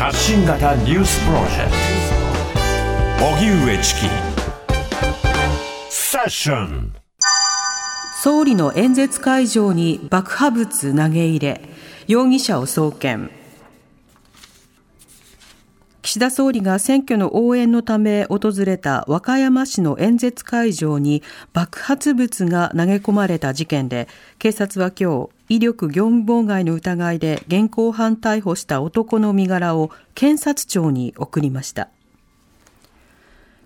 発信型ニュースプロジェクト。荻上チキ。セッション。総理の演説会場に爆破物投げ入れ。容疑者を送検。岸田総理が選挙の応援のため訪れた和歌山市の演説会場に爆発物が投げ込まれた事件で警察は今日威力業務妨害の疑いで現行犯逮捕した男の身柄を検察庁に送りました。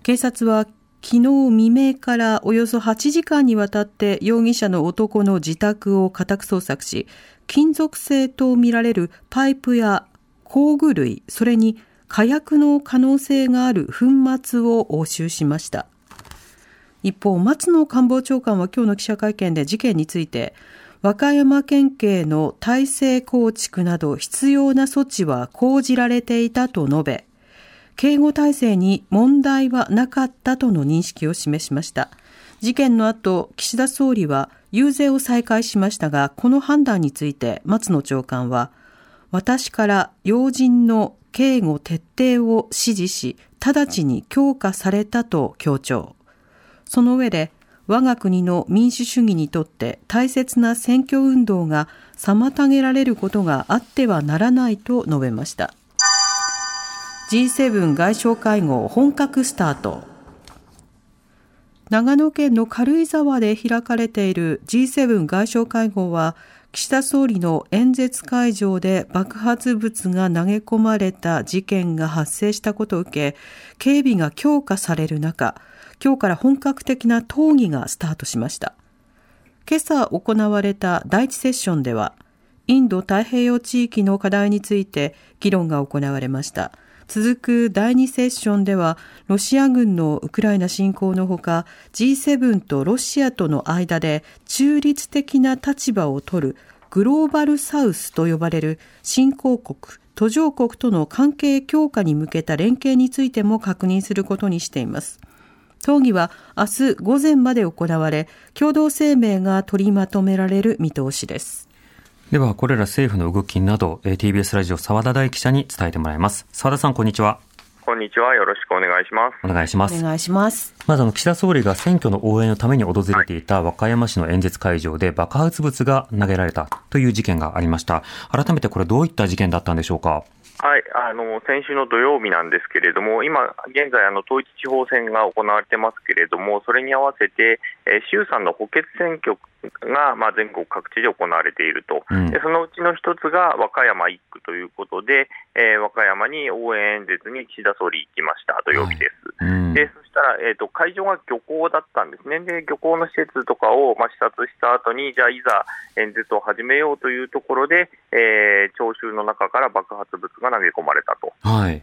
警察は昨日未明からおよそ8時間にわたって容疑者の男の自宅を家宅捜索し金属製とみられるパイプや工具類それに火薬の可能性がある粉末を押収しました。一方松野官房長官は今日の記者会見で事件について和歌山県警の体制構築など必要な措置は講じられていたと述べ、警護体制に問題はなかったとの認識を示しました。事件の後、岸田総理は遊説を再開しましたが、この判断について松野長官は、私から要人の警護徹底を指示し、直ちに強化されたと強調。その上で、我が国の民主主義にとって大切な選挙運動が妨げられることがあってはならないと述べました。G7 外相会合本格スタート。長野県の軽井沢で開かれている G7 外相会合は岸田総理の演説会場で爆発物が投げ込まれた事件が発生したことを受け警備が強化される中今日から本格的な討議がスタートしました。今朝行われた第一セッションでは、インド太平洋地域の課題について議論が行われました。続く第2セッションでは、ロシア軍のウクライナ侵攻のほか、G7 とロシアとの間で中立的な立場を取るグローバルサウスと呼ばれる新興国、途上国との関係強化に向けた連携についても確認することにしています。討議は明日午前まで行われ、共同声明が取りまとめられる見通しです。では、これら政府の動きなど、TBS ラジオ澤田大記者に伝えてもらいます。澤田さん、こんにちは。こんにちは。よろしくお願いします。お願いします。お願いします。まず、あの、岸田総理が選挙の応援のために訪れていた和歌山市の演説会場で爆発物が投げられたという事件がありました。改めてこれどういった事件だったんでしょうかはい、あの先週の土曜日なんですけれども、今現在あの統一地方選が行われてますけれども、それに合わせて、えー、衆参の補欠選挙が、まあ、全国各地で行われていると、うん、でそのうちの一つが和歌山1区ということで、えー、和歌山に応援演説に岸田総理行きました土曜日です。はい。うん、でそしたら、えーと、会場が漁港だったんですね、で漁港の施設とかを、まあ、視察した後に、じゃあ、いざ演説を始めようというところで、えー、聴衆の中から爆発物が投げ込まれたと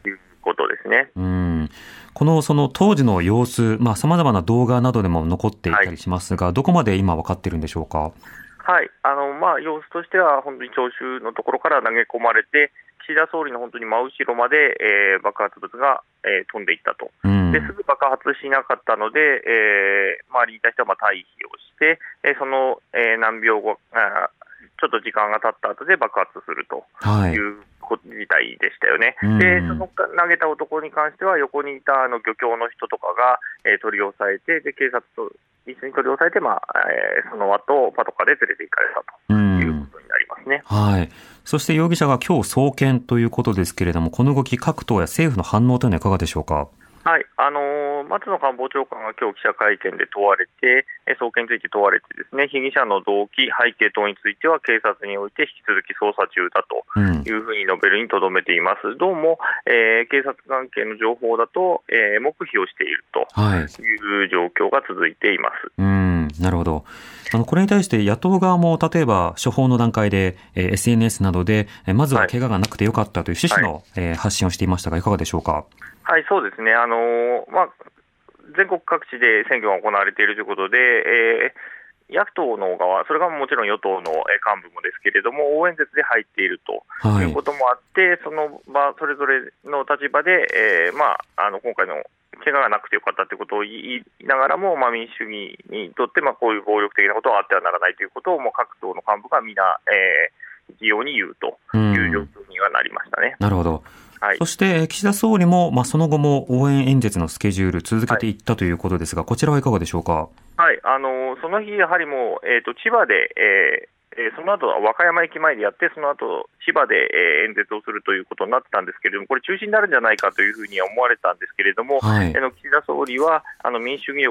いうことですね。うんこのその当時の様子、さまざ、まな動画などでも残っていたりしますが、はい、どこまで今、分かっているんでしょうか。はいあのまあ、様子としては、本当に聴衆のところから投げ込まれて、岸田総理の本当に真後ろまで、えー、爆発物が、えー、飛んでいったと、うん、ですぐ爆発しなかったので、えー、周りにいた人はまあ退避をして、えー、その、えー、何秒後あ、ちょっと時間が経った後で爆発するという、はい事態でしたよね、でその投げた男に関しては、横にいたあの漁協の人とかが、えー、取り押さえて、で警察と一緒に取り押さえて、まあえー、その後パトカーで連れて行かれたと。いうことになりますね。はい。そして容疑者が今日送検ということですけれども、この動き、各党や政府の反応というのはいかがでしょうか？はい、あのー、松野官房長官が今日記者会見で問われて、送検について問われて、ですね被疑者の動機、背景等については警察において引き続き捜査中だというふうに述べるにとどめています、うん、どうも、えー、警察関係の情報だと、えー、黙秘をしているとい。う状況が続いています。はい、うんなるほど。あのこれに対して野党側も例えば処方の段階で、えー、SNS などで、えまずは怪我がなくてよかったという趣旨の、はい、えー、発信をしていましたが、いかがでしょうか？はい、そうですね。あのー、まあ、全国各地で選挙が行われているということで、えー、野党の側、それがもちろん与党の幹部もですけれども、応援説で入っているということもあって、はい、その場、それぞれの立場で、えーまあ、あの今回の怪我がなくてよかったということを言いながらも、まあ、民主主義にとって、まあ、こういう暴力的なことはあってはならないということを、もう各党の幹部が皆、えー、一様に言うという状況にはなりましたね。なるほどはい。そして、岸田総理も、まあ、その後も応援演説のスケジュール続けていったということですが、こちらはいかがでしょうか？はい、あのその日、やはりもう、えー、と千葉で、えーえーその後は和歌山駅前でやって、その後千葉で、えー演説をするということになってたんですけれども、これ、中止になるんじゃないかというふうには思われたんですけれども、はい。あの岸田総理はあの民主主義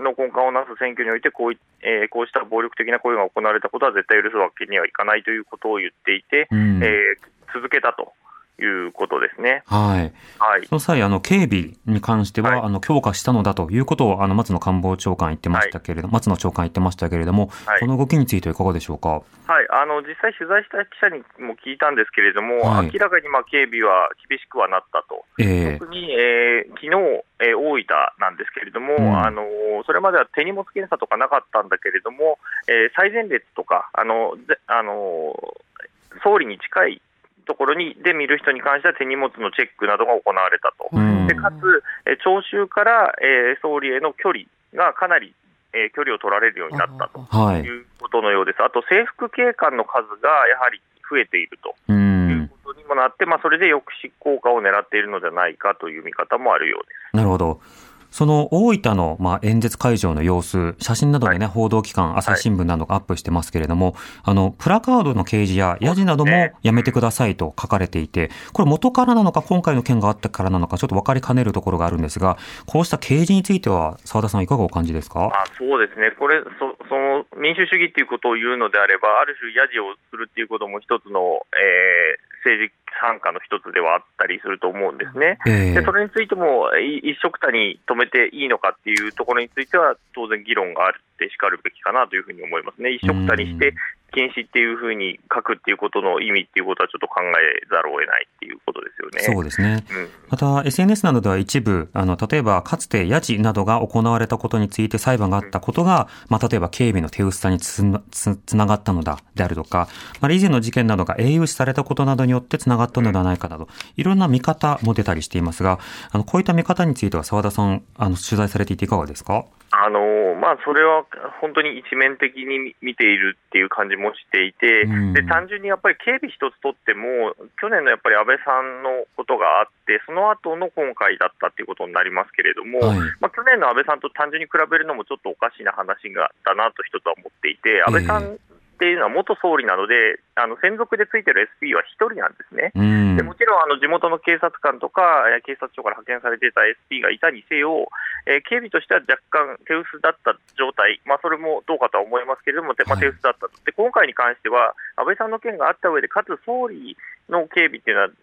の根幹をなす選挙においてこうい、えーこうした暴力的な行為が行われたことは絶対許すわけにはいかないということを言っていて、うん。えー続けたということですね。はい。はい。その際、あの、警備に関しては、はい。あの、強化したのだということを、あの、松野官房長官言ってましたけれども、松野長官言ってましたけれども、はい。この動きについてはいかがでしょうか？はい、あの実際、取材した記者にも聞いたんですけれども、はい。明らかにまあ警備は厳しくはなったと、ええ。特に、えー昨日、えー大分なんですけれども、うん。あのそれまでは手荷物検査とかなかったんだけれども、えー最前列とか、あのぜあの総理に近いところにで見る人に関しては手荷物のチェックなどが行われたと。うんでかつ、えー聴衆から、えー総理への距離がかなり、えー距離を取られるようになったと。はい。いうことのようです。あと制服警官の数がやはり増えているとう。いうんことにもなって、まあ、それで抑止効果を狙っているのではないかという見方もあるようです。なるほど。その大分の、まあ、演説会場の様子、写真などでね、報道機関、朝日新聞などがアップしてますけれども、あの、プラカードの掲示やヤジなどもやめてくださいと書かれていて、これ元からなのか、今回の件があったからなのか、ちょっと分かりかねるところがあるんですが、こうした掲示については、澤田さんいかがお感じですか？あそうですね、これそ、その民主主義ということを言うのであれば、ある種、ヤジをするっていうことも一つの、えー政治参加の一つではあったりすると思うんですね。ええ。でそれについても、い一緒くたに止めていいのかっていうところについては、当然議論があるってしかるべきかなというふうに思いますね。一緒くたにして禁止っていうふうに書くっていうことの意味っていうことはちょっと考えざるを得ないっていうことですよね。そうですね。うんまた、SNS などでは一部、あの、例えば、かつてヤジなどが行われたことについて裁判があったことが、まあ、例えば警備の手薄さにつなつつながったのだ、であるとか、まあ、以前の事件などが英雄視されたことなどによってつながったのではないかなど、いろんな見方も出たりしていますが、あの、こういった見方については澤田さん、あの、取材されていていかがですか？あのまあ、それは本当に一面的に見ているっていう感じもしていて、うん。で単純にやっぱり警備一つとっても、去年のやっぱり安倍さんのことがあって、その後の今回だったっていうことになりますけれども、はい。まあ、去年の安倍さんと単純に比べるのもちょっとおかしな話がだなと一つは思っていて、安倍さんっていうのは元総理なので、あの専属でついてる SP は1人なんですね。うんで。もちろんあの地元の警察官とか、えー警察庁から派遣されていた SP がいたにせよ、えー警備としては若干手薄だった状態、まあ、それもどうかとは思いますけれども、てまあ、はい手薄だったと、で今回に関しては、安倍さんの件があった上で、かつ総理の警備っていうのは、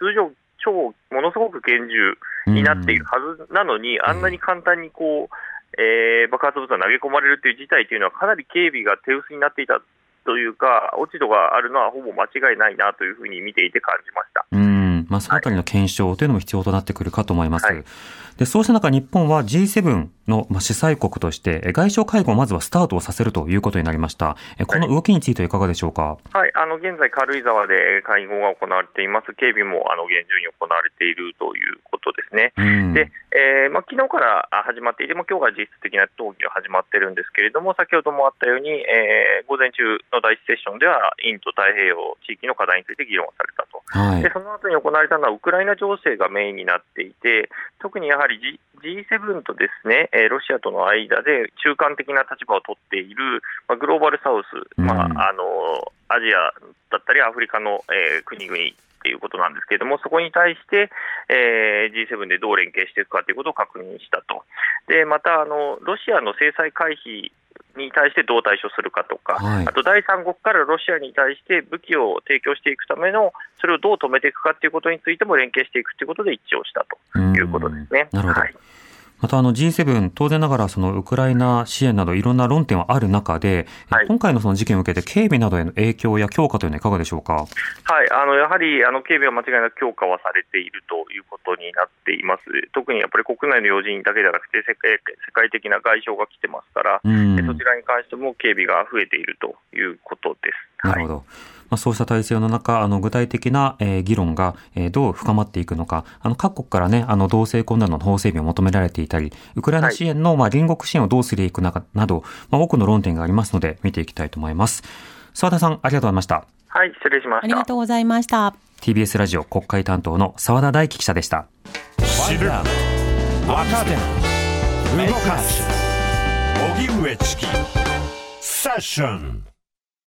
通常、超ものすごく厳重になっているはずなのに、あんなに簡単にこう、えー爆発物が投げ込まれるという事態というのは、かなり警備が手薄になっていたというか、落ち度があるのはほぼ間違いないなというふうに見ていて感じました。うん。まあ、そのあたりの検証というのも必要となってくるかと思います。はいで、そうした中、日本は G7 のまあ主催国として、え外相会合をまずはスタートをさせるということになりました。えこの動きについてはいかがでしょうか？はい、あの現在、軽井沢で会合が行われています、警備もあの厳重に行われているということですね。うん。で、えーまあ昨日からあ始まっていて、も今日が実質的な討議が始まってるんですけれども、先ほどもあったように、えー午前中の第一セッションでは、インド太平洋地域の課題について議論されたと。はいで。その後に行われたのはウクライナ情勢がメインになっていて、特にやはり、G、G7 とですね、えーロシアとの間で中間的な立場を取っている、まあ、グローバルサウス、まあうんあのアジアだったりアフリカの、えー国々っていうことなんですけれども、そこに対して、えー G7 でどう連携していくかということを確認したと。で、また、あの、ロシアの制裁回避に対してどう対処するかとか、はい。あと第三国からロシアに対して武器を提供していくための、それをどう止めていくかということについても連携していくということで一致をしたということですね。なるほど。はいまたあの G7、当然ながらそのウクライナ支援などいろんな論点はある中で、はい今回のその事件を受けて警備などへの影響や強化というのはいかがでしょうか？はい、あのやはりあの警備は間違いなく強化はされているということになっています。特にやっぱり国内の要人だけじゃなくて世界世界的な外相が来てますから、うん。そちらに関しても警備が増えているということです。なるほど。まあ、そうした体制の中、あの、具体的な、えー議論が、えーどう深まっていくのか、あの、各国からね、あの、同性婚などの法整備を求められていたり、ウクライナ支援の、まあ、隣国支援をどうするいくのかなど、まあ、多くの論点がありますので、見ていきたいと思います。澤田さん、ありがとうございました。はい、失礼しました。ありがとうございました。TBS ラジオ国会担当の澤田大樹記者でした。知る若手動かす荻上チキセッション